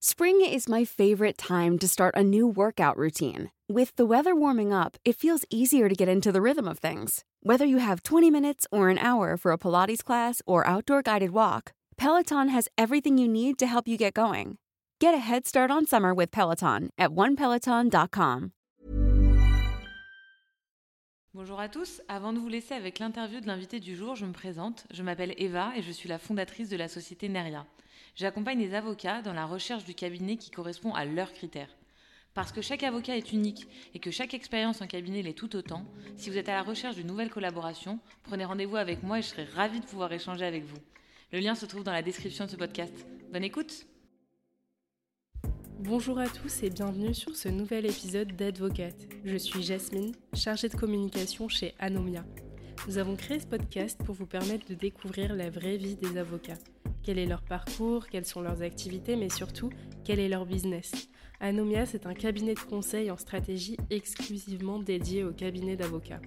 Spring is my favorite time to start a new workout routine. With the weather warming up, it feels easier to get into the rhythm of things. Whether you have 20 minutes or an hour for a Pilates class or outdoor guided walk, Peloton has everything you need to help you get going. Get a head start on summer with Peloton at onepeloton.com. Bonjour à tous. Avant de vous laisser avec l'interview de l'invité du jour, je me présente. Je m'appelle Eva et je suis la fondatrice de la société Neria. J'accompagne les avocats dans la recherche du cabinet qui correspond à leurs critères. Parce que chaque avocat est unique et que chaque expérience en cabinet l'est tout autant, si vous êtes à la recherche d'une nouvelle collaboration, prenez rendez-vous avec moi et je serai ravie de pouvoir échanger avec vous. Le lien se trouve dans la description de ce podcast. Bonne écoute Bonjour à tous et bienvenue sur ce nouvel épisode d'Advocate. Je suis Jasmine, chargée de communication chez Anomia. Nous avons créé ce podcast pour vous permettre de découvrir la vraie vie des avocats. Quel est leur parcours, quelles sont leurs activités, mais surtout, quel est leur business. Anomia, c'est un cabinet de conseil en stratégie exclusivement dédié au cabinet d'avocats.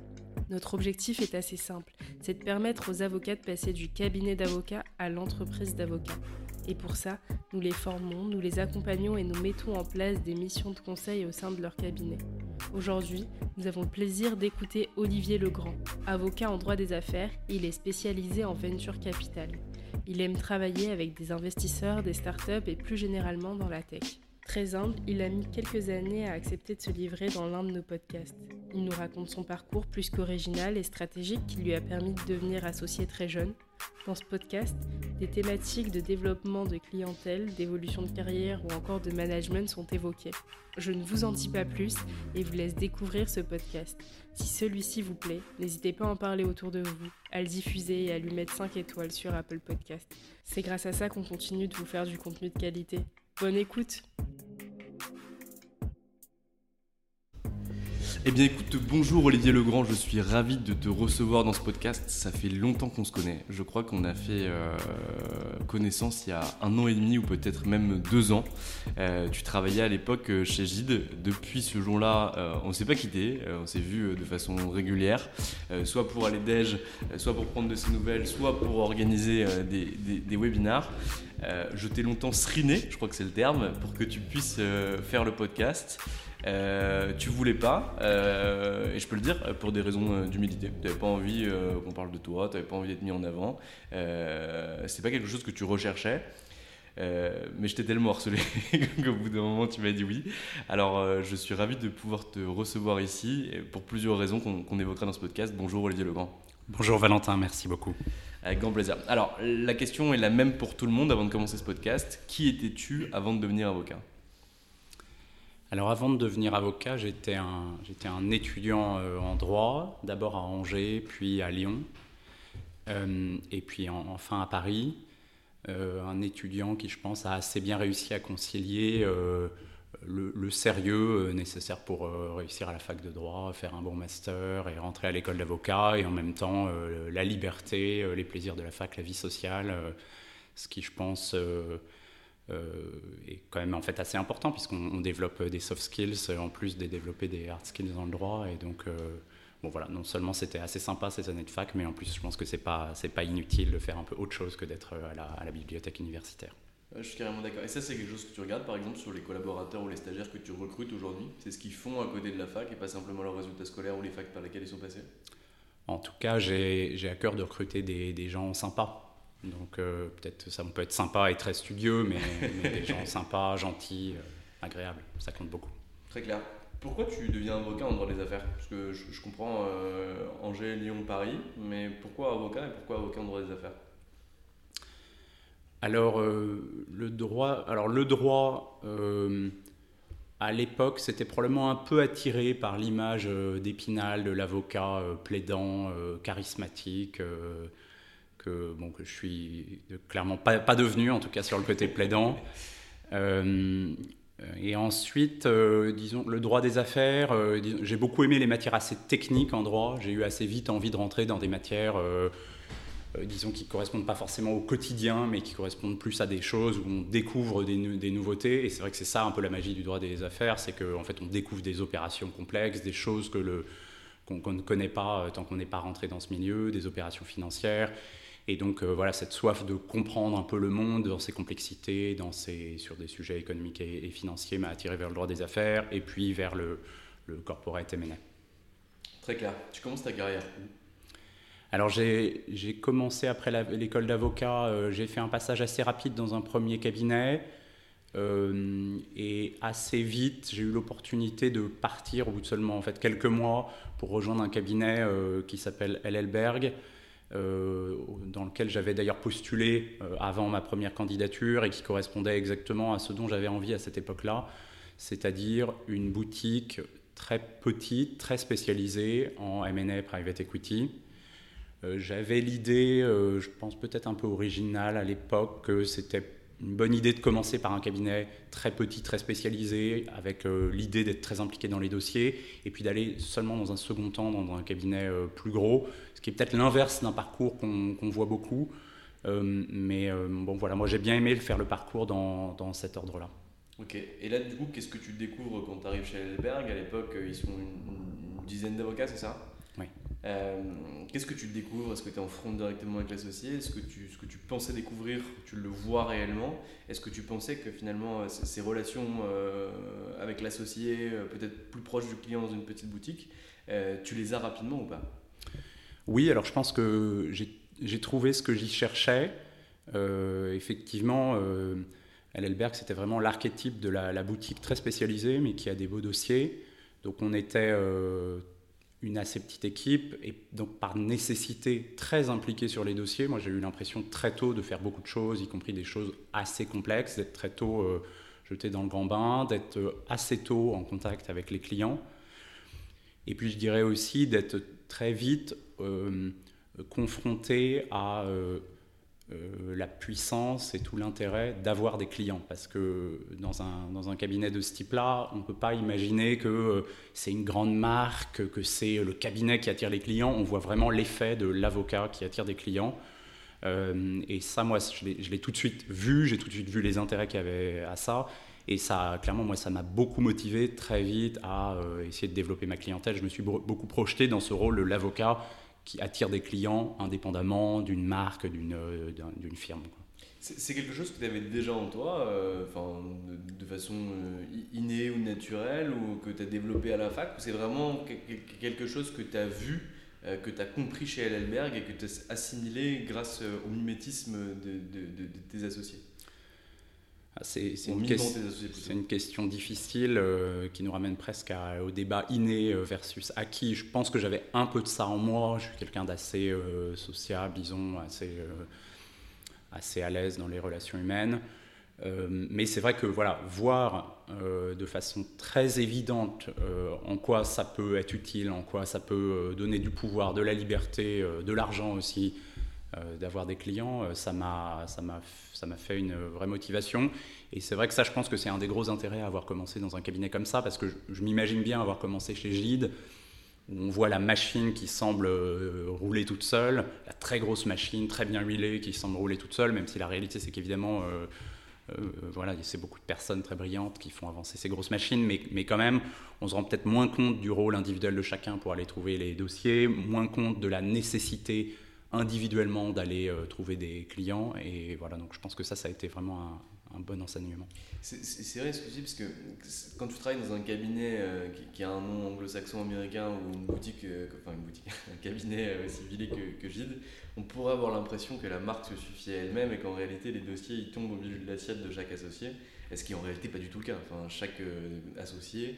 Notre objectif est assez simple, c'est de permettre aux avocats de passer du cabinet d'avocats à l'entreprise d'avocats. Et pour ça, nous les formons, nous les accompagnons et nous mettons en place des missions de conseil au sein de leur cabinet. Aujourd'hui, nous avons le plaisir d'écouter Olivier Legrand, avocat en droit des affaires, il est spécialisé en venture capital. Il aime travailler avec des investisseurs, des startups et plus généralement dans la tech. Très humble, il a mis quelques années à accepter de se livrer dans l'un de nos podcasts. Il nous raconte son parcours plus qu'original et stratégique qui lui a permis de devenir associé très jeune. Dans ce podcast, des thématiques de développement de clientèle, d'évolution de carrière ou encore de management sont évoquées. Je ne vous en dis pas plus et vous laisse découvrir ce podcast. Si celui-ci vous plaît, n'hésitez pas à en parler autour de vous, à le diffuser et à lui mettre 5 étoiles sur Apple Podcast. C'est grâce à ça qu'on continue de vous faire du contenu de qualité. Bonne écoute Eh bien écoute, bonjour Olivier Legrand, je suis ravi de te recevoir dans ce podcast. Ça fait longtemps qu'on se connaît. Je crois qu'on a fait euh, connaissance il y a un an et demi ou peut-être même deux ans. Euh, tu travaillais à l'époque euh, chez Gide. Depuis ce jour-là, on ne s'est pas quitté. on s'est vu de façon régulière, soit pour aller déj, soit pour prendre de ses nouvelles, soit pour organiser des, des, des, webinars. Je t'ai longtemps sriné, je crois que c'est le terme, pour que tu puisses faire le podcast. Euh, tu voulais pas, euh, et je peux le dire pour des raisons euh, d'humilité. Tu n'avais pas envie qu'on parle de toi, tu n'avais pas envie d'être mis en avant. c'est pas quelque chose que tu recherchais. mais je t'ai tellement harcelé qu'au bout d'un moment tu m'as dit oui. Alors je suis ravi de pouvoir te recevoir ici pour plusieurs raisons qu'on évoquera dans ce podcast. Bonjour Olivier Legrand. Bonjour Valentin, merci beaucoup. Avec grand plaisir. Alors la question est la même pour tout le monde avant de commencer ce podcast. Qui étais-tu avant de devenir avocat? Alors avant de devenir avocat, j'étais un, j'étais un étudiant euh, en droit, d'abord à Angers, puis à Lyon, euh, et puis enfin à Paris. Euh, un étudiant qui, je pense, a assez bien réussi à concilier le, sérieux nécessaire pour réussir à la fac de droit, faire un bon master et rentrer à l'école d'avocat, et en même temps la liberté, les plaisirs de la fac, la vie sociale, ce qui, je pense euh, est quand même en fait assez important puisqu'on développe des soft skills en plus de développer des hard skills dans le droit et donc euh, bon voilà non seulement c'était assez sympa ces années de fac mais en plus je pense que c'est pas pas inutile de faire un peu autre chose que d'être à la, bibliothèque universitaire. Je suis carrément d'accord. Et ça, c'est quelque chose que tu regardes, par exemple, sur les collaborateurs ou les stagiaires que tu recrutes aujourd'hui C'est ce qu'ils font à côté de la fac et pas simplement leurs résultats scolaires ou les facs par lesquels ils sont passés En tout cas, j'ai à cœur de recruter des, des gens sympas Donc peut-être ça peut être sympa et très studieux, mais, mais des gens sympas, gentils, agréables, ça compte beaucoup. Très clair. Pourquoi tu deviens avocat en droit des affaires? Parce que je, comprends Angers, Lyon, Paris, mais pourquoi avocat et pourquoi avocat en droit des affaires? Alors, le droit, alors le droit à l'époque, c'était probablement un peu attiré par l'image euh, d'Épinal, de l'avocat euh, plaidant, euh, charismatique, que, bon, que je suis clairement pas, devenu, en tout cas sur le côté plaidant. et ensuite, disons, le droit des affaires, j'ai beaucoup aimé les matières assez techniques en droit. J'ai eu assez vite envie de rentrer dans des matières euh, disons, qui ne correspondent pas forcément au quotidien, mais qui correspondent plus à des choses où on découvre des, des nouveautés. Et c'est vrai que c'est ça un peu la magie du droit des affaires, c'est qu'en en fait on découvre des opérations complexes, des choses que le, qu'on, ne connaît pas euh, tant qu'on n'est pas rentré dans ce milieu, des opérations financières. Et donc euh, voilà, cette soif de comprendre un peu le monde dans ses complexités, dans ses, sur des sujets économiques et, financiers m'a attiré vers le droit des affaires et puis vers le, le corporate M&A. Très clair. Tu commences ta carrière alors j'ai commencé après l'école d'avocat, euh, j'ai fait un passage assez rapide dans un premier cabinet. Euh, et assez vite, j'ai eu l'opportunité de partir au bout de seulement en fait, quelques mois pour rejoindre un cabinet euh, qui s'appelle LLberg, dans lequel j'avais d'ailleurs postulé avant ma première candidature et qui correspondait exactement à ce dont j'avais envie à cette époque-là, c'est-à-dire une boutique très petite, très spécialisée en M&A Private Equity. Euh, j'avais l'idée, euh, je pense peut-être un peu originale à l'époque, que c'était une bonne idée de commencer par un cabinet très petit, très spécialisé, avec euh, l'idée d'être très impliqué dans les dossiers, et puis d'aller seulement dans un second temps dans un cabinet plus gros, ce qui est peut-être l'inverse d'un parcours qu'on voit beaucoup. mais bon, voilà, moi j'ai bien aimé faire le parcours dans, dans cet ordre-là. Ok, et là du coup, qu'est-ce que tu découvres quand tu arrives chez Elberg À l'époque, ils sont une dizaine d'avocats, c'est ça? Oui. Euh, qu'est-ce que tu découvres? Est-ce que tu es en front directement avec l'associé? Est-ce que ce que tu pensais découvrir, tu le vois réellement? Est-ce que tu pensais que finalement euh, ces relations euh, avec l'associé, peut-être plus proche du client dans une petite boutique, tu les as rapidement ou pas? Oui, alors je pense que j'ai trouvé ce que j'y cherchais. effectivement, euh, Elberg, c'était vraiment l'archétype de la, boutique très spécialisée, mais qui a des beaux dossiers. Donc on était une assez petite équipe et donc par nécessité très impliquée sur les dossiers. Moi, j'ai eu l'impression très tôt de faire beaucoup de choses, y compris des choses assez complexes, d'être très tôt euh, jeté dans le grand bain, d'être euh, assez tôt en contact avec les clients. Et puis, je dirais aussi d'être très vite euh, confronté à la puissance et tout l'intérêt d'avoir des clients. Parce que dans un, dans un cabinet de ce type-là, on ne peut pas imaginer que euh, c'est une grande marque, que c'est le cabinet qui attire les clients. On voit vraiment l'effet de l'avocat qui attire des clients. Euh, et ça, moi, je l'ai tout de suite vu, j'ai tout de suite vu les intérêts qu'il y avait à ça. Et ça, clairement, moi, ça m'a beaucoup motivé très vite à essayer de développer ma clientèle. Je me suis beaucoup projeté dans ce rôle de l'avocat qui attire des clients indépendamment d'une marque, d'une euh, firme. C'est quelque chose que tu avais déjà en toi, euh, de, façon euh, innée ou naturelle, ou que tu as développé à la fac, ou c'est vraiment quelque chose que tu as vu, que tu as compris chez Ellenberg et que tu as assimilé grâce au mimétisme de, de tes associés? C'est une, une, question difficile euh, qui nous ramène presque au débat inné euh, versus acquis. Je pense que j'avais un peu de ça en moi. Je suis quelqu'un d'assez euh, sociable, disons, assez, assez à l'aise dans les relations humaines. mais c'est vrai que voilà, voir de façon très évidente en quoi ça peut être utile, en quoi ça peut donner du pouvoir, de la liberté, de l'argent aussi, euh, d'avoir des clients, euh, ça m'a fait une vraie motivation. Et c'est vrai que ça, je pense que c'est un des gros intérêts à avoir commencé dans un cabinet comme ça, parce que je, m'imagine bien avoir commencé chez Gide, où on voit la machine qui semble euh, rouler toute seule, la très grosse machine, très bien huilée, qui semble rouler toute seule, même si la réalité, c'est qu'évidemment, voilà, c'est beaucoup de personnes très brillantes qui font avancer ces grosses machines, mais, mais quand même, on se rend peut-être moins compte du rôle individuel de chacun pour aller trouver les dossiers, moins compte de la nécessité individuellement d'aller euh, trouver des clients. Et voilà, donc je pense que ça, ça a été vraiment un bon enseignement. C'est vrai ce que tu dis, parce que quand tu travailles dans un cabinet euh, qui, a un nom anglo-saxon américain ou une boutique, euh, enfin une boutique, un cabinet aussi vilé que, que Gide, on pourrait avoir l'impression que la marque se suffit à elle-même et qu'en réalité les dossiers ils tombent au milieu de l'assiette de chaque associé. Ce qui est en réalité pas du tout le cas. Enfin, chaque associé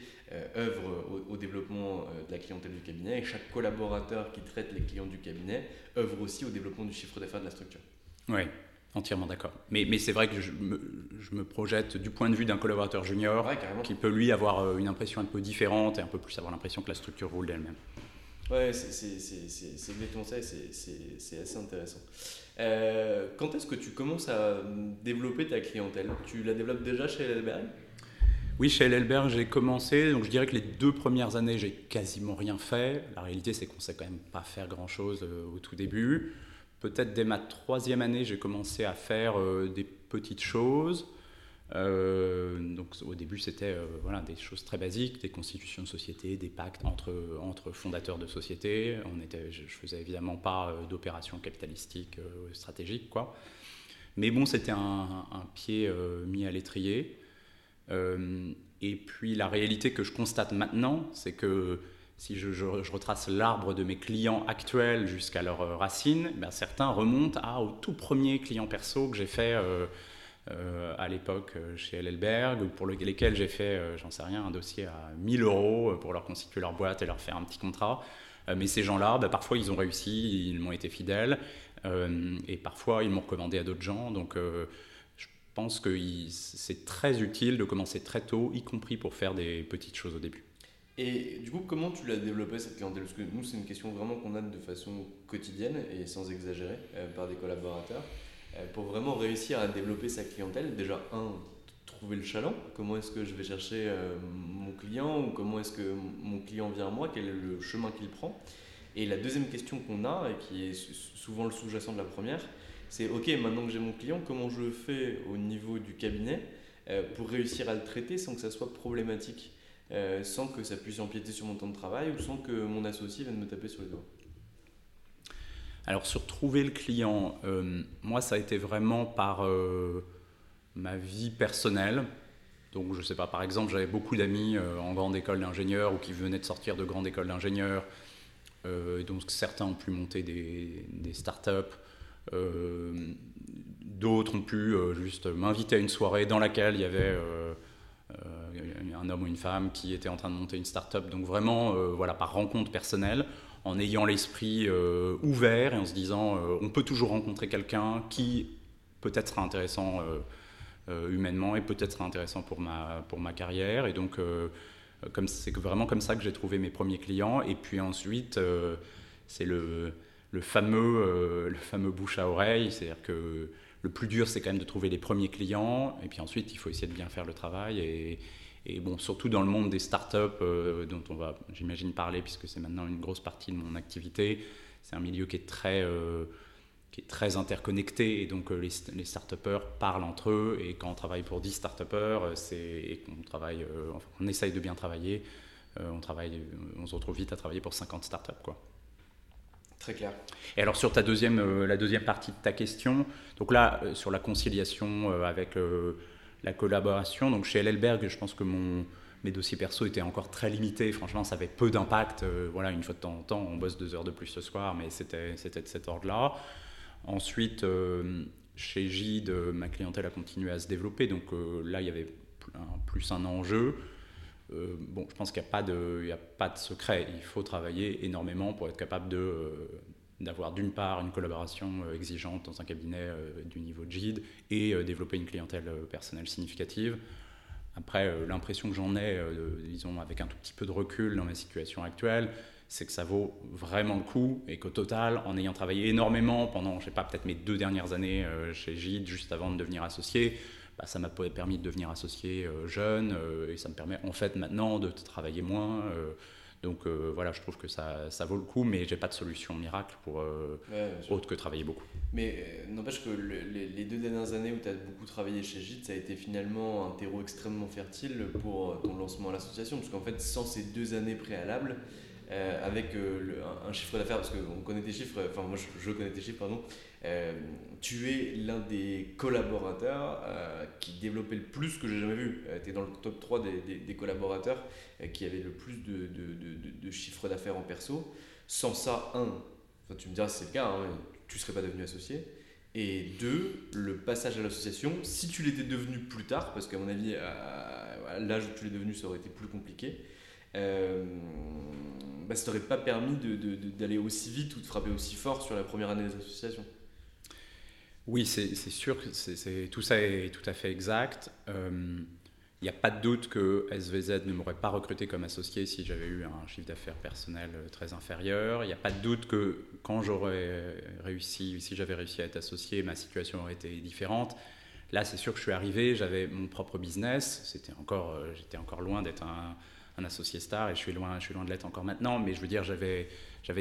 œuvre au, développement de la clientèle du cabinet et chaque collaborateur qui traite les clients du cabinet œuvre aussi au développement du chiffre d'affaires de la structure. Oui, Entièrement d'accord. Mais, mais c'est vrai que je me, je me, projette du point de vue d'un collaborateur junior qui peut lui avoir euh, une impression un peu différente et un peu plus avoir l'impression que la structure roule d'elle-même. Ouais, c'est exactement ça c'est assez intéressant. Euh, quand est-ce que tu commences à développer ta clientèle? Tu la développes déjà chez Elberg Oui, chez Elberg, j'ai commencé. Donc je dirais que les deux premières années, j'ai quasiment rien fait. La réalité, c'est qu'on ne sait quand même pas faire grand-chose euh, au tout début. Peut-être dès ma troisième année, j'ai commencé à faire euh, des petites choses. Euh, donc au début, c'était euh, voilà, des choses très basiques, des constitutions de société, des pactes entre, entre fondateurs de sociétés. On était, je ne faisais évidemment pas d'opérations capitalistiques stratégiques. Quoi. Mais bon, c'était un, pied mis à l'étrier. et puis la réalité que je constate maintenant, c'est que si je, retrace l'arbre de mes clients actuels jusqu'à leurs euh, racines, ben certains remontent à, au tout premier client perso que j'ai fait euh, euh, à l'époque chez LLberg, pour lesquels j'ai fait, j'en sais rien, un dossier à 1000 euros pour leur constituer leur boîte et leur faire un petit contrat. mais ces gens-là, ben, parfois ils ont réussi, ils m'ont été fidèles, et parfois ils m'ont recommandé à d'autres gens. Donc je pense que c'est très utile de commencer très tôt, y compris pour faire des petites choses au début. Et du coup, comment tu l'as développé cette clientèle? Parce que nous, c'est une question vraiment qu'on a de façon quotidienne et sans exagérer euh, par des collaborateurs. Euh, pour vraiment réussir à développer sa clientèle, déjà, un, trouver le chaland. Comment est-ce que je vais chercher euh, mon client ou comment est-ce que mon client vient à moi? Quel est le chemin qu'il prend? Et la deuxième question qu'on a, et qui est souvent le sous-jacent de la première, c'est OK, maintenant que j'ai mon client, comment je fais au niveau du cabinet pour réussir à le traiter sans que ça soit problématique euh, sans que ça puisse empiéter sur mon temps de travail ou sans que mon associé vienne me taper sur les doigts? Alors sur trouver le client, euh, moi ça a été vraiment par euh, ma vie personnelle. Donc je ne sais pas, par exemple j'avais beaucoup d'amis en grande école d'ingénieur ou qui venaient de sortir de grande école d'ingénieur. donc certains ont pu monter des, des startups. D'autres ont pu juste m'inviter à une soirée dans laquelle il y avait euh, un homme ou une femme qui était en train de monter une start-up. Donc vraiment, euh, voilà, par rencontre personnelle, en ayant l'esprit euh, ouvert et en se disant, on peut toujours rencontrer quelqu'un qui peut-être sera intéressant humainement et peut-être sera intéressant pour ma, pour ma carrière. Et donc, comme c'est vraiment comme ça que j'ai trouvé mes premiers clients. Et puis ensuite, c'est le, le, fameux, le fameux bouche à oreille, c'est-à-dire que le plus dur, c'est quand même de trouver les premiers clients. Et puis ensuite, il faut essayer de bien faire le travail. Et, et bon, surtout dans le monde des startups, euh, dont on va, j'imagine, parler, puisque c'est maintenant une grosse partie de mon activité. C'est un milieu qui est très, euh, qui est très interconnecté. Et donc, euh, les, les start parlent entre eux. Et quand on travaille pour 10 start-upers, et qu'on travaille, enfin, on essaye de bien travailler, on, travaille, on se retrouve vite à travailler pour 50 startups. Quoi. Très clair. Et alors sur ta deuxième, la deuxième partie de ta question, donc là sur la conciliation avec la collaboration, donc chez LLberg, je pense que mon, mes dossiers perso étaient encore très limités. Franchement, ça avait peu d'impact. voilà, une fois de temps en temps, on bosse deux heures de plus ce soir, mais c'était de cet ordre-là. Ensuite, chez Gide, ma clientèle a continué à se développer, donc là il y avait plus un enjeu. Euh, bon, je pense qu'il n'y a, a pas de secret. Il faut travailler énormément pour être capable de, euh, d'avoir d'une part une collaboration euh, exigeante dans un cabinet du niveau de GID et développer une clientèle personnelle significative. Après, l'impression que j'en ai, disons, avec un tout petit peu de recul dans ma situation actuelle, c'est que ça vaut vraiment le coup et qu'au total, en ayant travaillé énormément pendant, je sais pas, peut-être mes deux dernières années chez GID, juste avant de devenir associé, bah, ça m'a permis de devenir associé euh, jeune euh, et ça me permet en fait maintenant de travailler moins. Euh, donc voilà, je trouve que ça, ça vaut le coup, mais j'ai pas de solution miracle pour autre que travailler beaucoup. Mais n'empêche que les, deux dernières années où tu as beaucoup travaillé chez JIT, ça a été finalement un terreau extrêmement fertile pour ton lancement à l'association, parce qu'en fait, sans ces deux années préalables, avec un, chiffre d'affaires, parce qu'on connaît tes chiffres, enfin moi je, connais tes chiffres, pardon, tu es l'un des collaborateurs qui développait le plus que j'ai jamais vu. tu es dans le top 3 des, collaborateurs qui avaient le plus de, de, de, chiffre d'affaires en perso. Sans ça, un, tu me diras c'est le cas, hein, tu ne serais pas devenu associé. Et deux, le passage à l'association, si tu l'étais devenu plus tard, parce qu'à mon avis, à l'âge où tu l'es devenu, ça aurait été plus compliqué, euh, bah, ça t'aurait pas permis d'aller aussi vite ou de frapper aussi fort sur la première année des associations. Oui, c'est sûr que tout ça est tout à fait exact. Euh, il n'y a pas de doute que SVZ ne m'aurait pas recruté comme associé si j'avais eu un chiffre d'affaires personnel euh, très inférieur. Il n'y a pas de doute que quand j'aurais réussi, si j'avais réussi à être associé, ma situation aurait été différente. Là, c'est sûr que je suis arrivé, j'avais mon propre business. C'était encore, euh, j'étais encore loin d'être un, associé star et je suis loin, je suis loin de l'être encore maintenant. Mais je veux dire, j'avais,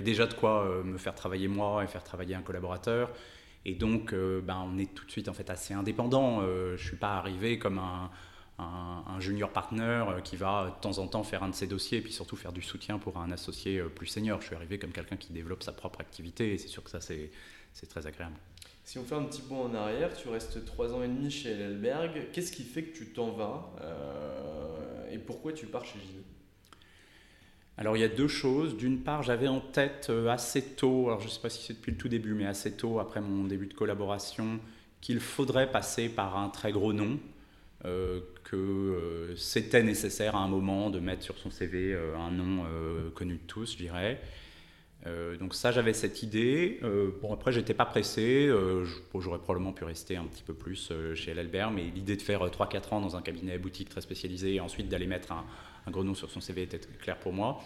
déjà de quoi euh, me faire travailler moi et faire travailler un collaborateur. Et donc, ben, on est tout de suite en fait assez indépendant. je suis pas arrivé comme un un, junior partner euh, qui va de temps en temps faire un de ses dossiers et puis surtout faire du soutien pour un associé euh, plus senior. Je suis arrivé comme quelqu'un qui développe sa propre activité et c'est sûr que ça c'est très agréable. Si on fait un petit bond en arrière, tu restes trois ans et demi chez Lelberg. Qu'est-ce qui fait que tu t'en vas euh, et pourquoi tu pars chez Gilles? Alors il y a deux choses. D'une part, j'avais en tête assez tôt, alors je ne sais pas si c'est depuis le tout début, mais assez tôt après mon début de collaboration, qu'il faudrait passer par un très gros nom. Euh, que euh, c'était nécessaire à un moment de mettre sur son CV euh, un nom connu de tous, je dirais. donc ça, j'avais cette idée. bon, après, j'étais pas pressé. J'aurais probablement pu rester un petit peu plus chez l'Albert, mais l'idée de faire 3-4 ans dans un cabinet boutique très spécialisé et ensuite d'aller mettre un, un, sur son CV était clair pour moi.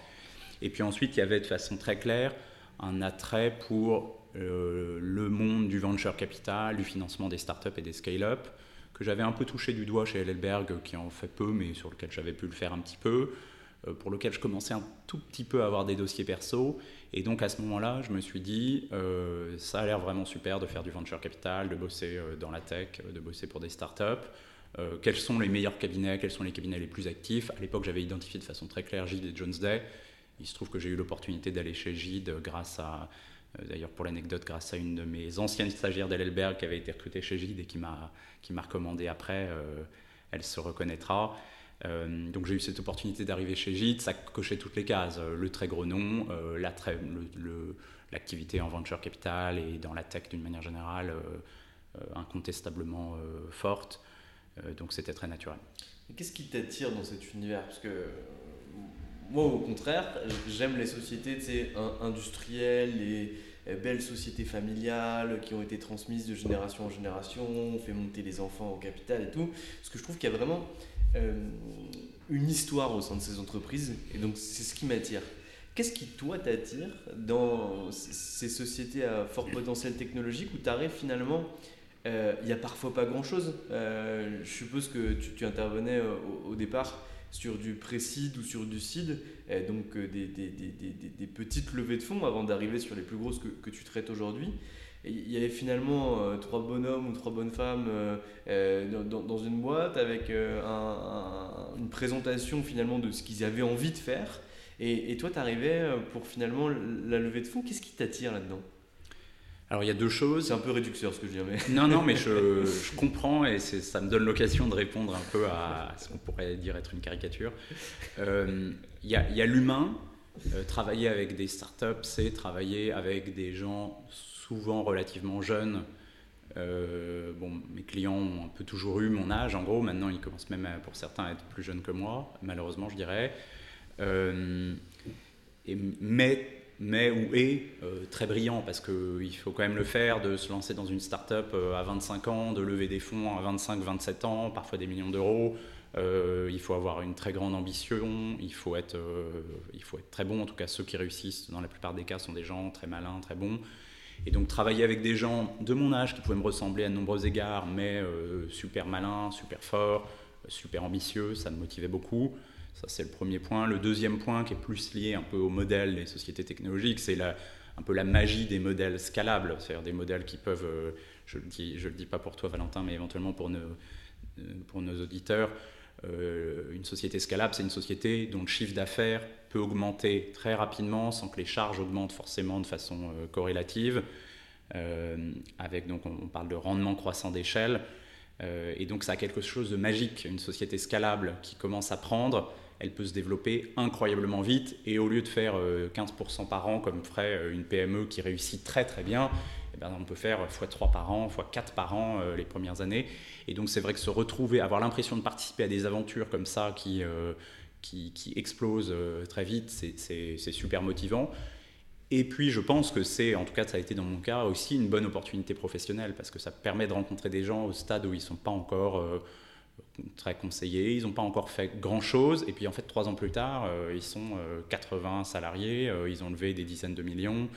Et puis ensuite, il y avait de façon très claire un attrait pour le monde du venture capital, du financement des startups et des scale-up que j'avais un peu touché du doigt chez Hellberg, qui en fait peu, mais sur lequel j'avais pu le faire un petit peu, euh, pour lequel je commençais un tout petit peu à avoir des dossiers perso. Et donc à ce moment-là, je me suis dit, euh, ça a l'air vraiment super de faire du venture capital, de bosser euh, dans la tech, de bosser pour des startups. Quels sont les meilleurs cabinets, quels sont les cabinets les plus actifs? À l'époque, j'avais identifié de façon très claire Gide et Jones Day. Il se trouve que j'ai eu l'opportunité d'aller chez Gide grâce à euh, d'ailleurs, pour l'anecdote, grâce à une de mes anciennes stagiaires d'Elberg qui avait été recrutée chez Gide et qui m'a, qui m'a recommandé après, euh, elle se reconnaîtra. Euh, donc j'ai eu cette opportunité d'arriver chez Gide, ça cochait toutes les cases, le très gros nom, la très, l'activité en venture capital et dans la tech d'une manière générale incontestablement forte, donc c'était très naturel. Qu'est-ce qui t'attire dans cet univers? Parce que moi, au contraire, j'aime les sociétés industrielles, les belles sociétés familiales qui ont été transmises de génération en génération, on fait monter les enfants au capital et tout. Parce que je trouve qu'il y a vraiment euh, une histoire au sein de ces entreprises, et donc c'est ce qui m'attire. Qu'est-ce qui, toi, t'attire dans ces sociétés à fort potentiel technologique où tu arrives finalement euh, il n'y a parfois pas grand-chose. Euh, je suppose que tu, intervenais au départ sur du pré-seed ou sur du seed, donc euh, des, petites levées de fonds avant d'arriver sur les plus grosses que, tu traites aujourd'hui. Il y avait finalement euh, trois bonhommes ou trois bonnes femmes euh, dans, dans, une boîte avec une présentation finalement de ce qu'ils avaient envie de faire. Et, et toi, tu arrivais pour finalement la levée de fonds. Qu'est-ce qui t'attire là-dedans? Alors il y a deux choses. C'est un peu réducteur ce que je dis, mais. Non, non, mais je, comprends et ça me donne l'occasion de répondre un peu à ce qu'on pourrait dire être une caricature. Euh, il y a, l'humain. Euh, travailler avec des startups, c'est travailler avec des gens souvent relativement jeunes. Euh, bon, mes clients ont un peu toujours eu mon âge, en gros. Maintenant, ils commencent même pour certains à être plus jeunes que moi, malheureusement, je dirais. mais mais ou est euh, très brillant parce qu'il faut quand même le faire, de se lancer dans une start-up euh, à 25 ans, de lever des fonds à 25-27 ans, parfois des millions d'euros. Euh, il faut avoir une très grande ambition, il faut, être, il faut être très bon. En tout cas, ceux qui réussissent, dans la plupart des cas, sont des gens très malins, très bons. Et donc, travailler avec des gens de mon âge qui pouvaient me ressembler à de nombreux égards, mais super malins, super forts, super ambitieux, ça me motivait beaucoup. Ça, c'est le premier point. Le deuxième point, qui est plus lié un peu au modèle des sociétés technologiques, c'est un peu la magie des modèles scalables, c'est-à-dire des modèles qui peuvent, euh, je ne le, dis, pas pour toi Valentin, mais éventuellement pour nos, euh, pour nos auditeurs, une société scalable, c'est une société dont le chiffre d'affaires peut augmenter très rapidement sans que les charges augmentent forcément de façon corrélative. avec donc on, parle de rendement croissant d'échelle. et donc ça a quelque chose de magique, une société scalable qui commence à prendre elle peut se développer incroyablement vite et au lieu de faire 15% euh, par an comme ferait euh, une PME qui réussit très très bien, eh ben, on peut faire x3 par an, x4 par an euh, les premières années. Et donc c'est vrai que se retrouver, avoir l'impression de participer à des aventures comme ça qui, qui, qui explosent très vite, c'est super motivant. Et puis je pense que c'est, en tout cas ça a été dans mon cas, aussi une bonne opportunité professionnelle parce que ça permet de rencontrer des gens au stade où ils ne sont pas encore très conseillés. Ils n'ont pas encore fait grand-chose. Et puis en fait, trois ans plus tard, euh, ils sont 80 euh, salariés, euh, ils ont levé des dizaines de millions.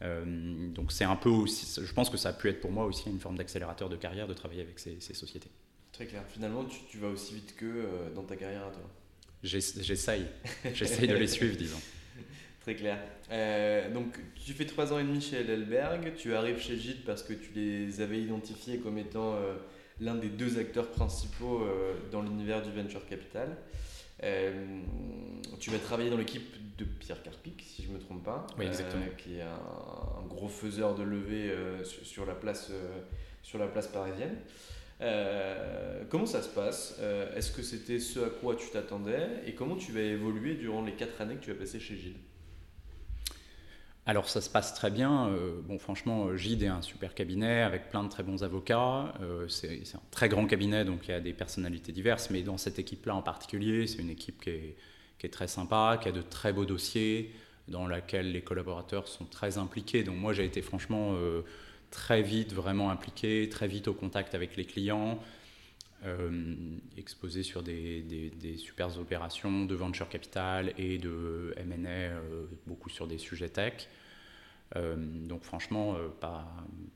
donc c'est un peu aussi, je pense que ça a pu être pour moi aussi une forme d'accélérateur de carrière de travailler avec ces, sociétés. Très clair. Finalement, tu, vas aussi vite que dans ta carrière à toi. J'essaye. J'essaye de les suivre, disons. Très clair. donc, tu fais trois ans et demi chez Lelberg. Tu arrives chez Gide parce que tu les avais identifiés comme étant l'un des deux acteurs principaux euh, dans l'univers du venture capital. Euh, tu vas travailler dans l'équipe de Pierre Carpic, si je ne me trompe pas, oui, exactement. Euh, qui est un, gros faiseur de levée sur, la place, sur la place parisienne. comment ça se passe? Est-ce que c'était ce à quoi tu t'attendais? Et comment tu vas évoluer durant les quatre années que tu vas passer chez Gilles? Alors ça se passe très bien. Euh, bon, franchement, euh, Gide est un super cabinet avec plein de très bons avocats. Euh, c'est un très grand cabinet, donc il y a des personnalités diverses. Mais dans cette équipe-là en particulier, c'est une équipe qui est, très sympa, qui a de très beaux dossiers, dans laquelle les collaborateurs sont très impliqués. Donc moi, j'ai été franchement très vite vraiment impliqué, très vite au contact avec les clients. Exposé sur des, des, super opérations de venture capital et de M&A, beaucoup sur des sujets tech. Euh, donc franchement, euh, pas,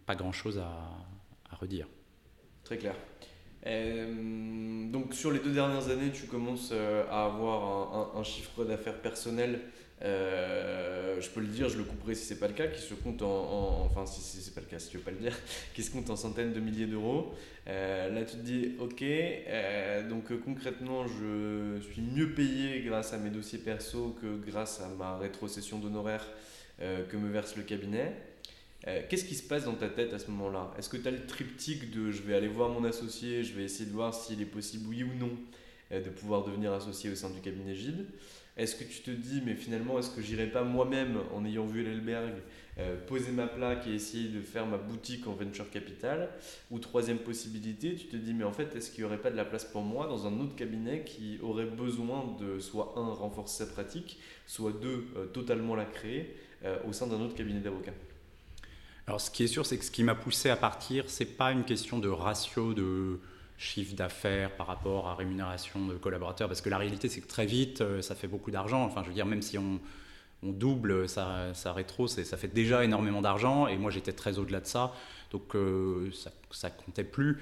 pas grand-chose à, à, redire. Très clair. Euh, donc sur les deux dernières années, tu commences à avoir un, chiffre d'affaires personnel. Je peux le dire, je le couperai si c'est pas le cas, qui se compte en, enfin si, c'est pas le cas, si tu veux pas le dire, qui se compte en centaines de milliers d'euros. là, tu te dis, ok, donc concrètement, je suis mieux payé grâce à mes dossiers perso que grâce à ma rétrocession d'honoraires euh, que me verse le cabinet. Euh, qu'est-ce qui se passe dans ta tête à ce moment-là? Est-ce que tu as le triptyque de je vais aller voir mon associé, je vais essayer de voir s'il est possible, oui ou non, euh, de pouvoir devenir associé au sein du cabinet Gide? Est-ce que tu te dis, mais finalement, est-ce que j'irai pas moi-même, en ayant vu l'Elberg, poser ma plaque et essayer de faire ma boutique en venture capital Ou troisième possibilité, tu te dis, mais en fait, est-ce qu'il n'y aurait pas de la place pour moi dans un autre cabinet qui aurait besoin de soit un, renforcer sa pratique, soit deux, totalement la créer euh, au sein d'un autre cabinet d'avocats Alors, ce qui est sûr, c'est que ce qui m'a poussé à partir, c'est pas une question de ratio de chiffre d'affaires par rapport à rémunération de collaborateurs, parce que la réalité, c'est que très vite, euh, ça fait beaucoup d'argent. Enfin, je veux dire, même si on, double sa, rétro, ça fait déjà énormément d'argent, et moi, j'étais très au-delà de ça, donc euh, ça, ne comptait plus.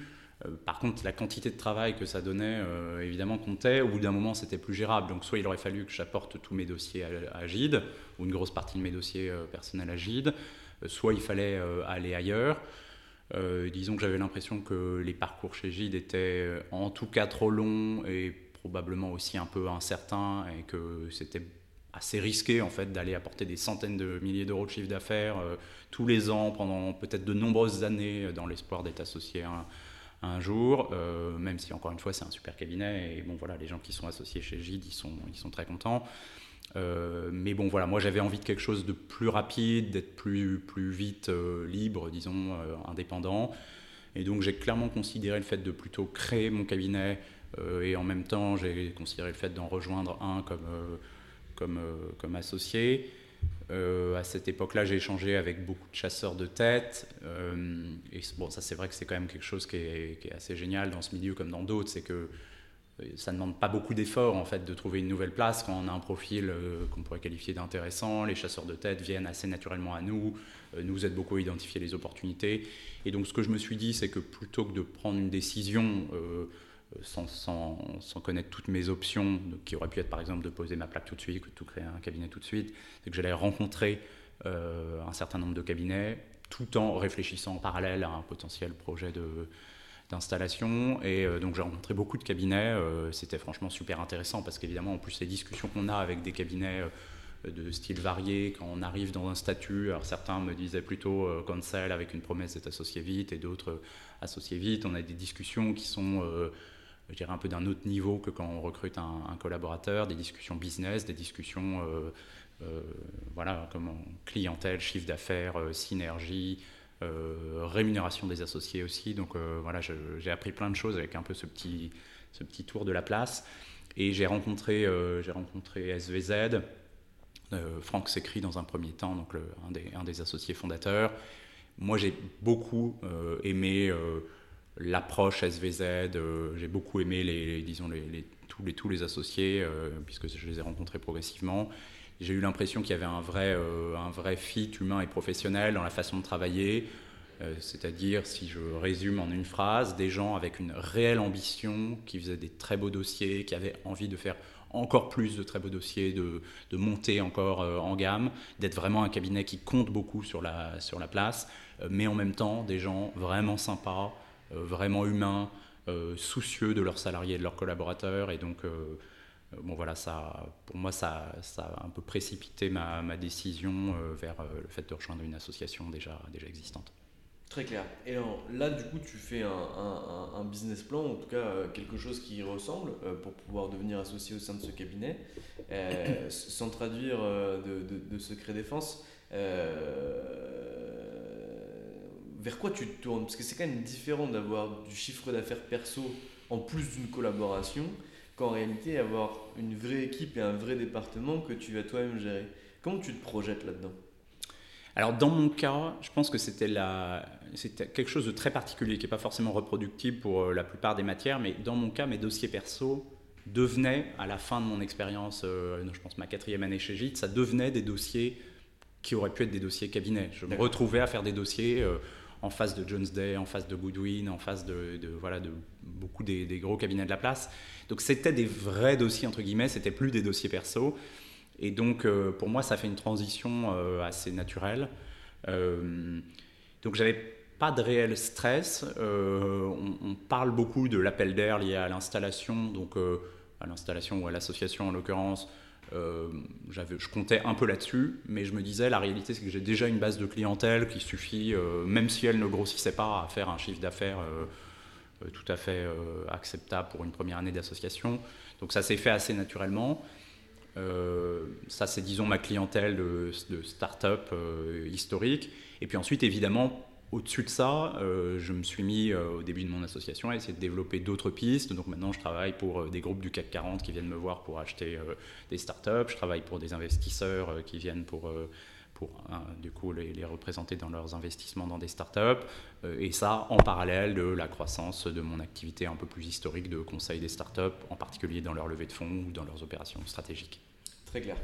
par contre, la quantité de travail que ça donnait, évidemment, comptait. Au bout d'un moment, c'était plus gérable. Donc, soit il aurait fallu que j'apporte tous mes dossiers à, à ou une grosse partie de mes dossiers euh, personnels à Gide, euh, soit il fallait euh, aller ailleurs. Disons que j'avais l'impression que les parcours chez Gide étaient en tout cas trop longs et probablement aussi un peu incertains et que c'était assez risqué en fait d'aller apporter des centaines de milliers d'euros de chiffre d'affaires tous les ans pendant peut-être de nombreuses années dans l'espoir d'être associé un, jour, même si encore une fois c'est un super cabinet et bon voilà les gens qui sont associés chez Gide ils sont, ils sont très contents. Euh, mais bon, voilà, moi j'avais envie de quelque chose de plus rapide, d'être plus, plus vite euh, libre, disons, euh, indépendant. Et donc j'ai clairement considéré le fait de plutôt créer mon cabinet et en même temps j'ai considéré le fait d'en rejoindre un comme, comme, comme associé. à cette époque-là, j'ai échangé avec beaucoup de chasseurs de tête. et bon, ça c'est vrai que c'est quand même quelque chose qui est, qui est, assez génial dans ce milieu comme dans d'autres, c'est que ça ne demande pas beaucoup d'efforts en fait de trouver une nouvelle place quand on a un profil euh, qu'on pourrait qualifier d'intéressant. Les chasseurs de tête viennent assez naturellement à nous, euh, nous aident beaucoup à identifier les opportunités. Et donc ce que je me suis dit, c'est que plutôt que de prendre une décision euh, sans, connaître toutes mes options, qui auraient pu être par exemple de poser ma plaque tout de suite, de tout créer un cabinet tout de suite, c'est que j'allais rencontrer un certain nombre de cabinets tout en réfléchissant en parallèle à un potentiel projet de d'installation. Et donc j'ai rencontré beaucoup de cabinets. C'était franchement super intéressant parce qu'évidemment, en plus, les discussions qu'on a avec des cabinets de style varié quand on arrive dans un statut. Alors certains me disaient plutôt conseil avec une promesse d'être associé vite et d'autres associés vite. On a des discussions qui sont je dirais un peu d'un autre niveau que quand on recrute un, collaborateur, des discussions business, des discussions euh, euh, voilà, comme clientèle, chiffre d'affaires, euh, synergie, rémunération des associés aussi. Donc voilà, j'ai appris plein de choses avec un peu ce petit, ce petit tour de la place. Et j'ai rencontré, j'ai rencontré SVZ. Franck s'écrit dans un premier temps, donc un, des, un, des, associés fondateurs. Moi, j'ai beaucoup aimé l'approche SVZ. Euh, j'ai beaucoup aimé les, disons les, tous, les, tous les associés, euh, puisque je les ai rencontrés progressivement. J'ai eu l'impression qu'il y avait un vrai, euh, un vrai fit humain et professionnel dans la façon de travailler. C'est-à-dire, si je résume en une phrase, des gens avec une réelle ambition, qui faisaient des très beaux dossiers, qui avaient envie de faire encore plus de très beaux dossiers, de, monter encore en gamme, d'être vraiment un cabinet qui compte beaucoup sur la, sur la place, mais en même temps des gens vraiment sympas, euh, vraiment humains, euh, soucieux de leurs salariés et de leurs collaborateurs. Et donc, euh, bon voilà, ça, pour moi, ça, ça a un peu précipité ma, décision vers le fait de rejoindre une association déjà, déjà existante. Très clair. Et alors, là, du coup, tu fais un, business plan, en tout cas quelque chose qui y ressemble pour pouvoir devenir associé au sein de ce cabinet, sans traduire de, de, de, secret défense vers quoi tu te tournes? Parce que c'est quand même différent d'avoir du chiffre d'affaires perso en plus d'une collaboration qu'en réalité avoir une vraie équipe et un vrai département que tu vas toi-même gérer. Comment tu te projettes là-dedans? Alors dans mon cas, je pense que c'était quelque chose de très particulier qui n'est pas forcément reproductible pour euh, la plupart des matières, mais dans mon cas, mes dossiers perso devenaient, à la fin de mon expérience, euh, je pense ma quatrième année chez Gite, ça devenait des dossiers qui auraient pu être des dossiers cabinet. Je me retrouvais à faire des dossiers euh, en face de Jones Day, en face de Goodwin, en face de, voilà, de beaucoup des, gros cabinets de la place. Donc c'était des vrais dossiers, entre guillemets, c'était plus des dossiers perso. Et donc euh, pour moi, ça fait une transition euh, assez naturelle. Euh, donc j'avais pas de réel stress. On, on, parle beaucoup de l'appel d'air lié à l'installation, donc à l'installation ou à l'association en l'occurrence. Euh, je comptais un peu là-dessus, mais je me disais, la réalité, c'est que j'ai déjà une base de clientèle qui suffit, euh, même si elle ne grossissait pas, à faire un chiffre d'affaires euh, tout à fait acceptable pour une première année d'association. Donc ça s'est fait assez naturellement. ça, c'est, disons, ma clientèle de, de start-up historique. Et puis ensuite, évidemment, au-dessus de ça, euh, je me suis mis euh, au début de mon association à essayer de développer d'autres pistes. Donc maintenant, je travaille pour euh, des groupes du CAC 40 qui viennent me voir pour acheter des startups. Je travaille pour des investisseurs qui viennent pour, pour hein, du coup, les, les, représenter dans leurs investissements dans des startups. et ça, en parallèle de la croissance de mon activité un peu plus historique de conseil des startups, en particulier dans leur levée de fonds ou dans leurs opérations stratégiques. Très clair.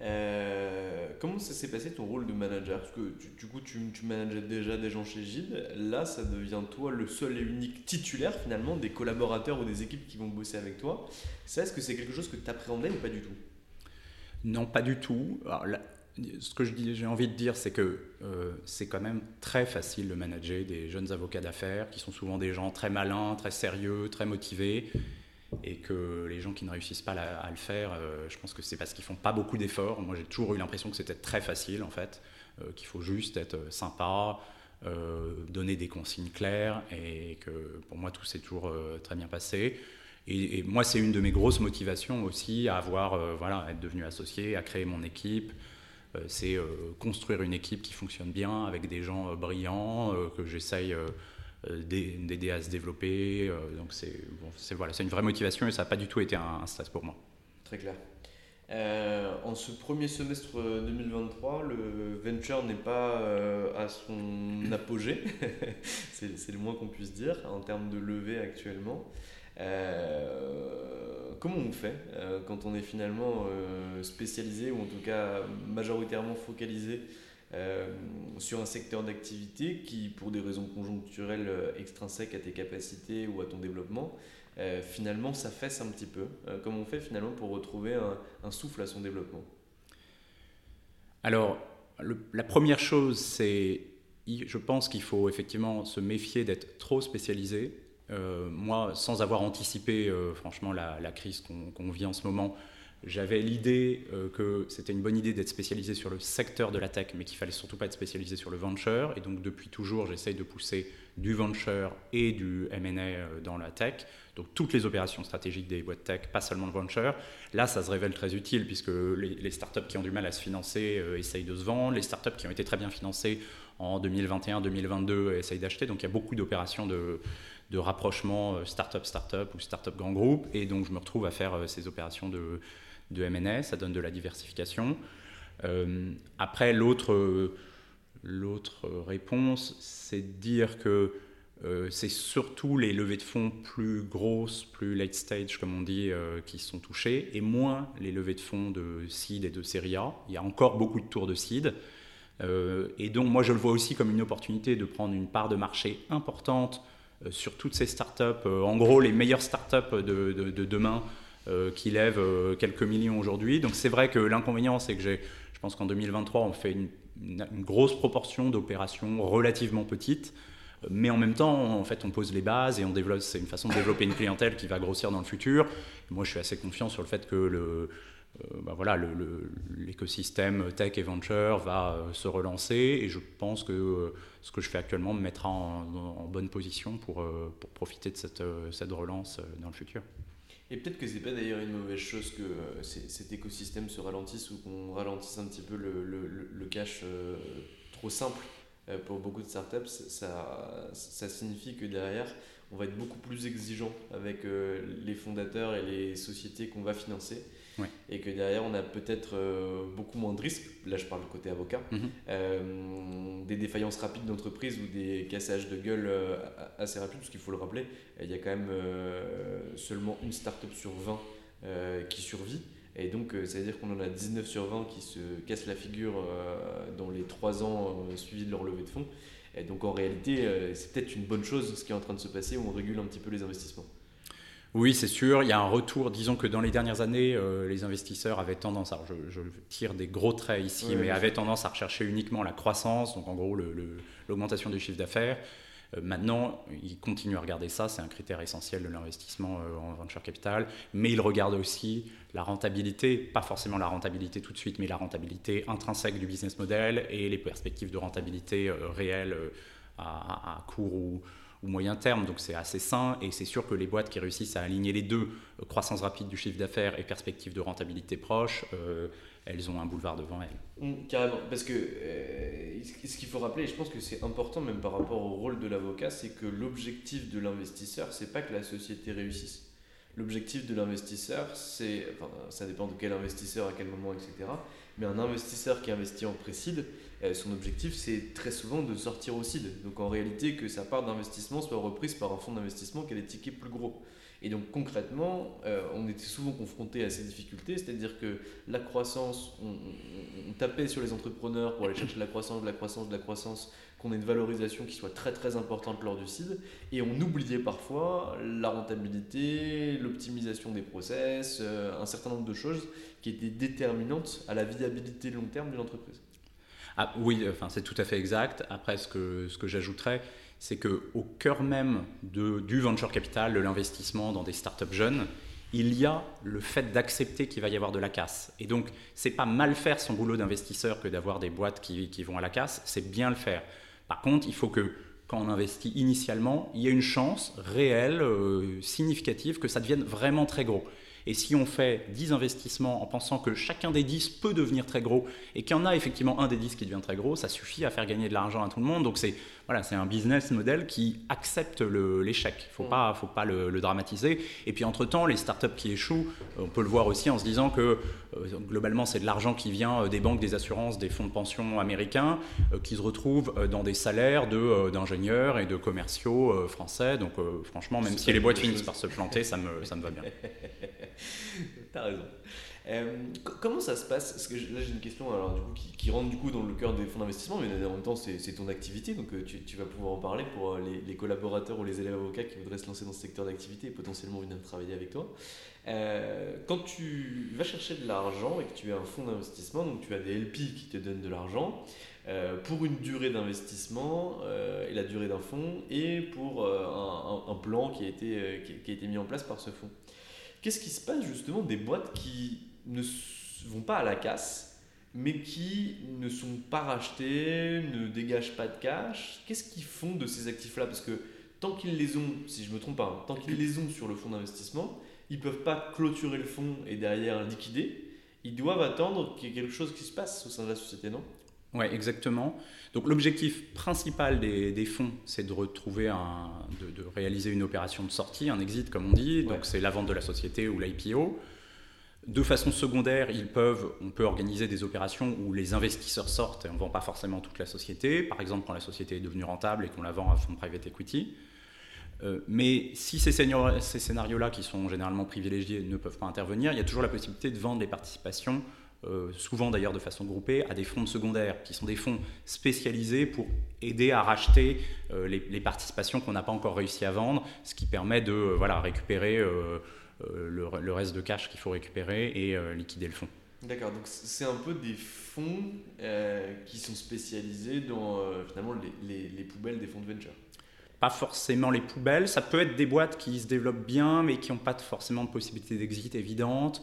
Euh, comment ça s'est passé ton rôle de manager? Parce que du coup, tu, tu manageais déjà des gens chez Gide. Là, ça devient toi le seul et unique titulaire finalement des collaborateurs ou des équipes qui vont bosser avec toi. Ça, est-ce que c'est quelque chose que tu appréhendais ou pas du tout? Non, pas du tout. Alors, ce que j'ai envie de dire, c'est que euh, c'est quand même très facile de manager des jeunes avocats d'affaires qui sont souvent des gens très malins, très sérieux, très motivés et que les gens qui ne réussissent pas à, le faire, euh, je pense que c'est parce qu'ils font pas beaucoup d'efforts. Moi, j'ai toujours eu l'impression que c'était très facile, en fait, euh, qu'il faut juste être sympa, donner des consignes claires, et que pour moi, tout s'est toujours très bien passé. Et, moi, c'est une de mes grosses motivations aussi à avoir, voilà, à être devenu associé, à créer mon équipe. C'est construire une équipe qui fonctionne bien avec des gens brillants que j'essaye euh, d'aider à se développer. Euh, donc c'est voilà, une vraie motivation et ça n'a pas du tout été un, stress pour moi. Très clair. Euh, en ce premier semestre 2023, le venture n'est pas à son apogée, c'est le moins qu'on puisse dire en termes de levée actuellement. Comment on fait quand on est finalement spécialisé ou en tout cas majoritairement focalisé euh, sur un secteur d'activité qui, pour des raisons conjoncturelles euh, extrinsèques à tes capacités ou à ton développement, euh, finalement s'affaisse un petit peu. comment on fait finalement pour retrouver un, souffle à son développement? Alors, la première chose, c'est, je pense qu'il faut effectivement se méfier d'être trop spécialisé. Moi, sans avoir anticipé franchement la, crise qu'on vit en ce moment, j'avais l'idée que c'était une bonne idée d'être spécialisé sur le secteur de la tech, mais qu'il fallait surtout pas être spécialisé sur le venture. Et donc depuis toujours, j'essaye de pousser du venture et du M&A dans la tech. Donc toutes les opérations stratégiques des boîtes tech, pas seulement le venture. Là, ça se révèle très utile puisque les, startups qui ont du mal à se financer euh, essayent de se vendre. Les startups qui ont été très bien financées en 2021-2022 essayent d'acheter. Donc il y a beaucoup d'opérations de, rapprochement euh, startup-startup ou startup grand groupe. Et donc je me retrouve à faire euh, ces opérations de, de M&A. Ça donne de la diversification. après, l'autre réponse, c'est de dire que euh, c'est surtout les levées de fonds plus grosses, plus late stage, comme on dit, euh, qui sont touchées, et moins les levées de fonds de seed et de série A. Il y a encore beaucoup de tours de seed. Euh, et donc, moi, je le vois aussi comme une opportunité de prendre une part de marché importante sur toutes ces startups. en gros, les meilleures startups de, de, demain qui lèvent quelques millions aujourd'hui. Donc, c'est vrai que l'inconvénient, c'est que je pense qu'en 2023, on fait une, une grosse proportion d'opérations relativement petites. Mais en même temps, en fait, on pose les bases et on développe. C'est une façon de développer une clientèle qui va grossir dans le futur. Moi, je suis assez confiant sur le fait que le, euh, bah voilà, l'écosystème tech et venture va euh, se relancer et je pense que euh, ce que je fais actuellement me mettra en, bonne position pour, pour profiter de cette, cette, relance dans le futur. Et peut-être que c'est pas d'ailleurs une mauvaise chose que cet écosystème se ralentisse ou qu'on ralentisse un petit peu le, le, le cash trop simple pour beaucoup de startups, ça, ça signifie que derrière, on va être beaucoup plus exigeant avec les fondateurs et les sociétés qu'on va financer. Et que derrière, on a peut-être euh, beaucoup moins de risques. Là, je parle côté avocat. Mhm. des défaillances rapides d'entreprise ou des cassages de gueule assez rapides, parce qu'il faut le rappeler, il y a quand même seulement une startup sur 20 qui survit. Et donc, euh, ça veut dire qu'on en a 19 sur 20 qui se cassent la figure euh, dans les 3 ans euh, suivis de leur levée de fonds. Et donc, en réalité, c'est peut-être une bonne chose ce qui est en train de se passer où on régule un petit peu les investissements. Oui, c'est sûr. Il y a un retour. Disons que dans les dernières années, les investisseurs avaient tendance, alors je, tire des gros traits ici, mais avaient tendance à rechercher uniquement la croissance, donc en gros l'augmentation du chiffre d'affaires. Euh, maintenant, ils continuent à regarder ça, c'est un critère essentiel de l'investissement euh, en venture capital, mais ils regardent aussi la rentabilité, pas forcément la rentabilité tout de suite, mais la rentabilité intrinsèque du business model et les perspectives de rentabilité euh, réelles à, court ou, moyen terme. Donc c'est assez sain et c'est sûr que les boîtes qui réussissent à aligner les deux, croissance rapide du chiffre d'affaires et perspectives de rentabilité proche, elles ont un boulevard devant elles. Mmh, carrément, parce que euh, ce qu'il faut rappeler, et je pense que c'est important même par rapport au rôle de l'avocat, c'est que l'objectif de l'investisseur, c'est pas que la société réussisse. L'objectif de l'investisseur, c'est, enfin, ça dépend de quel investisseur, à quel moment, etc. Mais un investisseur qui investit en précide, euh, son objectif, c'est très souvent de sortir au CID. Donc en réalité, que sa part d'investissement soit reprise par un fonds d'investissement qui a des tickets plus gros. Et donc concrètement, euh, on était souvent confronté à ces difficultés, c'est-à-dire que la croissance, on, tapait sur les entrepreneurs pour aller chercher de la croissance, de la croissance, de la croissance, qu'on ait une valorisation qui soit très très importante lors du CID, et on oubliait parfois la rentabilité, l'optimisation des process, euh, un certain nombre de choses qui étaient déterminantes à la viabilité long terme d'une entreprise. Ah, oui, enfin, c'est tout à fait exact. Après, ce que, ce que j'ajouterais, c'est qu'au cœur même de, du venture capital, de l'investissement dans des startups jeunes, il y a le fait d'accepter qu'il va y avoir de la casse. Et donc, c'est pas mal faire son boulot d'investisseur que d'avoir des boîtes qui, qui, vont à la casse, c'est bien le faire. Par contre, il faut que quand on investit initialement, il y ait une chance réelle, euh, significative, que ça devienne vraiment très gros. Et si on fait 10 investissements en pensant que chacun des 10 peut devenir très gros et qu'il y en a effectivement un des 10 qui devient très gros, ça suffit à faire gagner de l'argent à tout le monde. C'est voilà, c'est un business model qui accepte l'échec. Il ne faut mm. pas, faut pas le, dramatiser. Et puis entre-temps, les startups qui échouent, euh, on peut le voir aussi en se disant que euh, globalement, c'est de l'argent qui vient euh, des banques, des assurances, des fonds de pension américains, qui se retrouvent dans des salaires d'ingénieurs et de commerciaux français. Donc franchement, même si les boîtes finissent par se planter, ça me, ça me va bien. T'as raison. Euh, comment ça se passe? Là j'ai une question alors, du coup, qui, rentre du coup dans le cœur des fonds d'investissement, mais en même temps c'est ton activité, donc euh, tu, vas pouvoir en parler pour euh, les, collaborateurs ou les élèves avocats qui voudraient se lancer dans ce secteur d'activité et potentiellement venir travailler avec toi. quand tu vas chercher de l'argent et que tu as un fonds d'investissement, donc tu as des LP qui te donnent de l'argent, pour une durée d'investissement et la durée d'un fonds et pour un, plan qui a, été, qui a été mis en place par ce fonds. Qu'est-ce qui se passe justement des boîtes qui ne vont pas à la casse, mais qui ne sont pas rachetés, ne dégagent pas de cash Qu'est-ce qu'ils font de ces actifs-là? Parce que tant qu'ils les ont, si je me trompe pas, hein, tant qu'ils les ont sur le fonds d'investissement, ils peuvent pas clôturer le fonds et derrière liquider. Ils doivent attendre qu'il y ait quelque chose qui se passe au sein de la société, non? Oui, exactement. Donc l'objectif principal des, fonds, c'est de retrouver un, de, réaliser une opération de sortie, un exit comme on dit. Donc c'est la vente de la société ou l'IPO. De façon secondaire, on peut organiser des opérations où les investisseurs sortent et on ne vend pas forcément toute la société. Par exemple, quand la société est devenue rentable et qu'on la vend à fonds private equity. Euh, mais si ces, scénarios-là, qui sont généralement privilégiés, ne peuvent pas intervenir, il y a toujours la possibilité de vendre les participations euh, souvent d'ailleurs de façon groupée, à des fonds secondaires, qui sont des fonds spécialisés pour aider à racheter euh, les, participations qu'on n'a pas encore réussi à vendre, ce qui permet de voilà, récupérer le, le, reste de cash qu'il faut récupérer et liquider le fonds. D'accord, donc c'est un peu des fonds qui sont spécialisés dans finalement les, les, poubelles des fonds de venture. Pas forcément les poubelles, ça peut être des boîtes qui se développent bien mais qui n'ont pas forcément de possibilité d'exit évidente,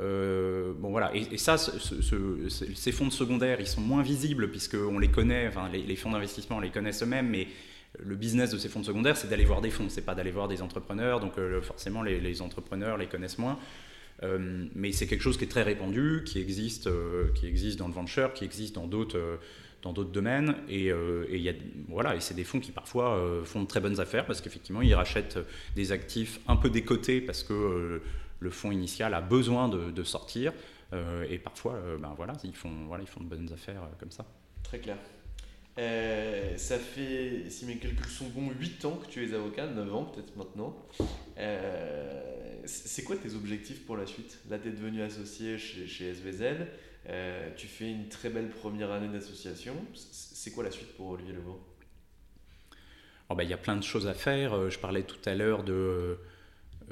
euh, bon voilà, et, ça, ces fonds de secondaire, ils sont moins visibles puisqu'on les connaît, enfin, les, fonds d'investissement, on les connaissent eux-mêmes, mais le business de ces fonds de secondaire, c'est d'aller voir des fonds, c'est pas d'aller voir des entrepreneurs, donc euh, forcément les, entrepreneurs les connaissent moins. Euh, mais c'est quelque chose qui est très répandu, qui existe, qui existe dans le venture, qui existe dans d'autres dans d'autres domaines. Et, et, y a, voilà, et c'est des fonds qui parfois font de très bonnes affaires parce qu'effectivement, ils rachètent des actifs un peu décotés parce que le fonds initial a besoin de, sortir. Euh, et parfois, euh, ben voilà, ils font, voilà, ils font de bonnes affaires euh, comme ça. Très clair. Ça fait, si mes calculs sont bons, 8 ans que tu es avocat, 9 ans peut-être maintenant. c'est quoi tes objectifs pour la suite? Là, tu es devenu associé chez, chez SVZ. tu fais une très belle première année d'association. C'est quoi la suite pour Olivier Lebeau oh, ben, Il y a plein de choses à faire. Je parlais tout à l'heure de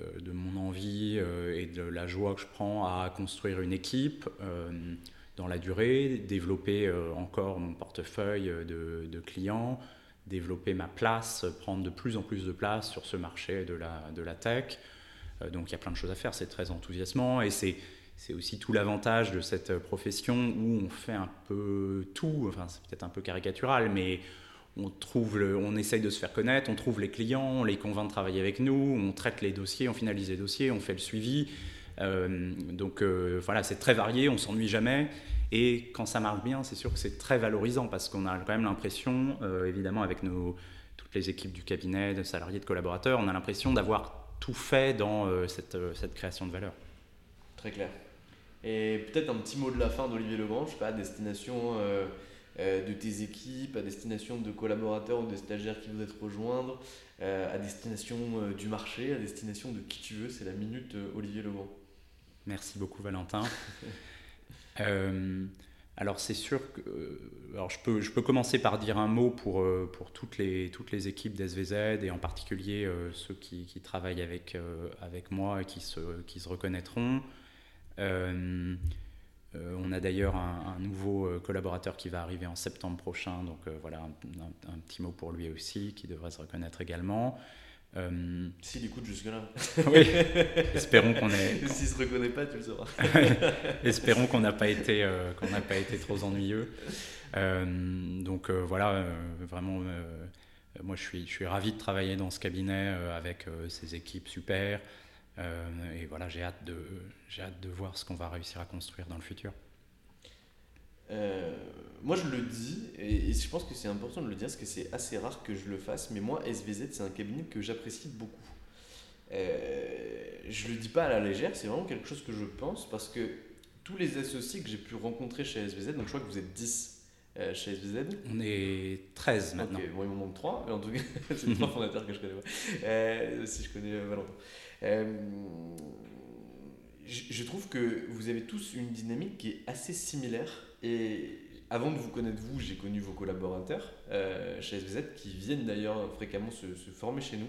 euh, de mon envie euh, et de la joie que je prends à construire une équipe euh, dans la durée, développer encore mon portefeuille de, clients, développer ma place, prendre de plus en plus de place sur ce marché de la, de la tech. donc il y a plein de choses à faire, c'est très enthousiasmant et c'est, c'est aussi tout l'avantage de cette profession où on fait un peu tout, enfin c'est peut-être un peu caricatural, mais on, trouve on essaye de se faire connaître, on trouve les clients, on les convainc de travailler avec nous, on traite les dossiers, on finalise les dossiers, on fait le suivi. Euh, donc euh, voilà, c'est très varié, on s'ennuie jamais. Et quand ça marche bien, c'est sûr que c'est très valorisant parce qu'on a quand même l'impression, euh, évidemment avec toutes les équipes du cabinet, de salariés, de collaborateurs, on a l'impression d'avoir tout fait dans cette, création de valeur. Très clair. Et peut-être un petit mot de la fin d'Olivier Legrand, je sais pas, destination euh, de tes équipes, à destination de collaborateurs ou de stagiaires qui voudraient te rejoindre, à destination du marché, à destination de qui tu veux. C'est la minute Olivier Legrand. Merci beaucoup Valentin. alors c'est sûr que alors je, peux, je peux commencer par dire un mot pour, pour toutes, les, toutes les équipes d'SVZ et en particulier ceux qui, qui, travaillent avec, avec moi et qui se, qui se reconnaîtront. Euh, on a d'ailleurs un, nouveau euh, collaborateur qui va arriver en septembre prochain, donc euh, voilà un, petit mot pour lui aussi, qui devrait se reconnaître également. S'il écoute jusque-là. oui, espérons qu'on ait. S'il se reconnaît pas, tu le sauras. espérons qu'on n'a pas été qu'on n'a pas été trop ennuyeux. donc voilà, vraiment, moi je suis je suis ravi de travailler dans ce cabinet avec ces équipes super. Euh, et voilà, j'ai hâte, de, j'ai hâte de voir ce qu'on va réussir à construire dans le futur. Euh, moi, je le dis, et, je pense que c'est important de le dire, parce que c'est assez rare que je le fasse, mais moi, SVZ, c'est un cabinet que j'apprécie beaucoup. Euh, je le dis pas à la légère, c'est vraiment quelque chose que je pense, parce que tous les associés que j'ai pu rencontrer chez SVZ, donc je crois que vous êtes 10 euh, chez SVZ On est 13 maintenant. Ok, moi il me manque 3, mais en tout cas, c'est les 3 fondateurs que je connais. Euh, si je connais Valentin. Euh, je trouve que vous avez tous une dynamique qui est assez similaire. Et avant de vous connaître, vous, j'ai connu vos collaborateurs euh, chez SVZ qui viennent d'ailleurs fréquemment se, former chez nous.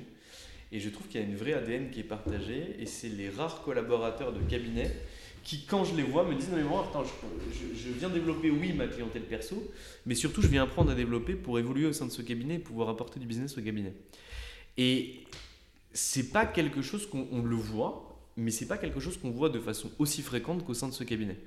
Et je trouve qu'il y a une vraie ADN qui est partagée. Et c'est les rares collaborateurs de cabinet qui, quand je les vois, me disent Non, mais moi, attends, je, je, viens développer, oui, ma clientèle perso, mais surtout, je viens apprendre à développer pour évoluer au sein de ce cabinet et pouvoir apporter du business au cabinet. Et c'est pas quelque chose qu'on le voit, mais c'est pas quelque chose qu'on voit de façon aussi fréquente qu'au sein de ce cabinet.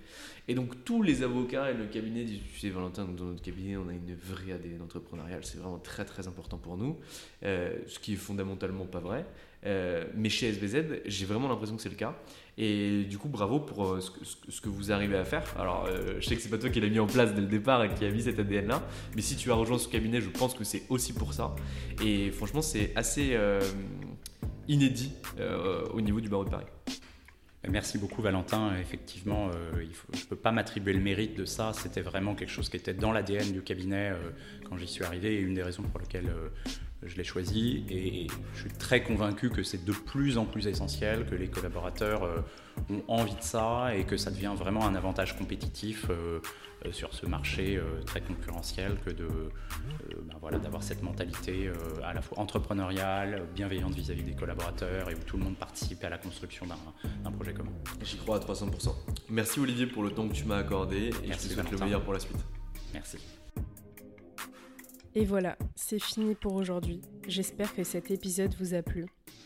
Et donc tous les avocats et le cabinet disent, tu sais Valentin, dans notre cabinet, on a une vraie ADN entrepreneuriale, c'est vraiment très très important pour nous, euh, ce qui est fondamentalement pas vrai. Euh, mais chez SBZ, j'ai vraiment l'impression que c'est le cas. Et du coup, bravo pour euh, ce, que, vous arrivez à faire. Alors, je sais que c'est pas toi qui l'as mis en place dès le départ et qui a mis cet ADN-là, mais si tu as rejoint ce cabinet, je pense que c'est aussi pour ça. Et franchement, c'est assez inédit au niveau du barreau de Paris. Merci beaucoup Valentin. Effectivement, euh, je ne peux pas m'attribuer le mérite de ça. C'était vraiment quelque chose qui était dans l'ADN du cabinet euh, quand j'y suis arrivé et une des raisons pour lesquelles euh, je l'ai choisi. Et je suis très convaincu que c'est de plus en plus essentiel, que les collaborateurs ont envie de ça et que ça devient vraiment un avantage compétitif euh, sur ce marché euh, très concurrentiel que de euh, ben voilà, d'avoir cette mentalité à la fois entrepreneuriale, bienveillante vis-à-vis des collaborateurs et où tout le monde participe à la construction d'un projet commun. J'y crois à 300%. Merci Olivier pour le temps que tu m'as accordé et Merci je te souhaite le meilleur pour la suite. Merci. Et voilà, c'est fini pour aujourd'hui. J'espère que cet épisode vous a plu.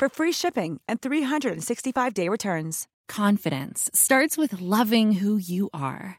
for free shipping and 365-day returns. Confidence starts with loving who you are.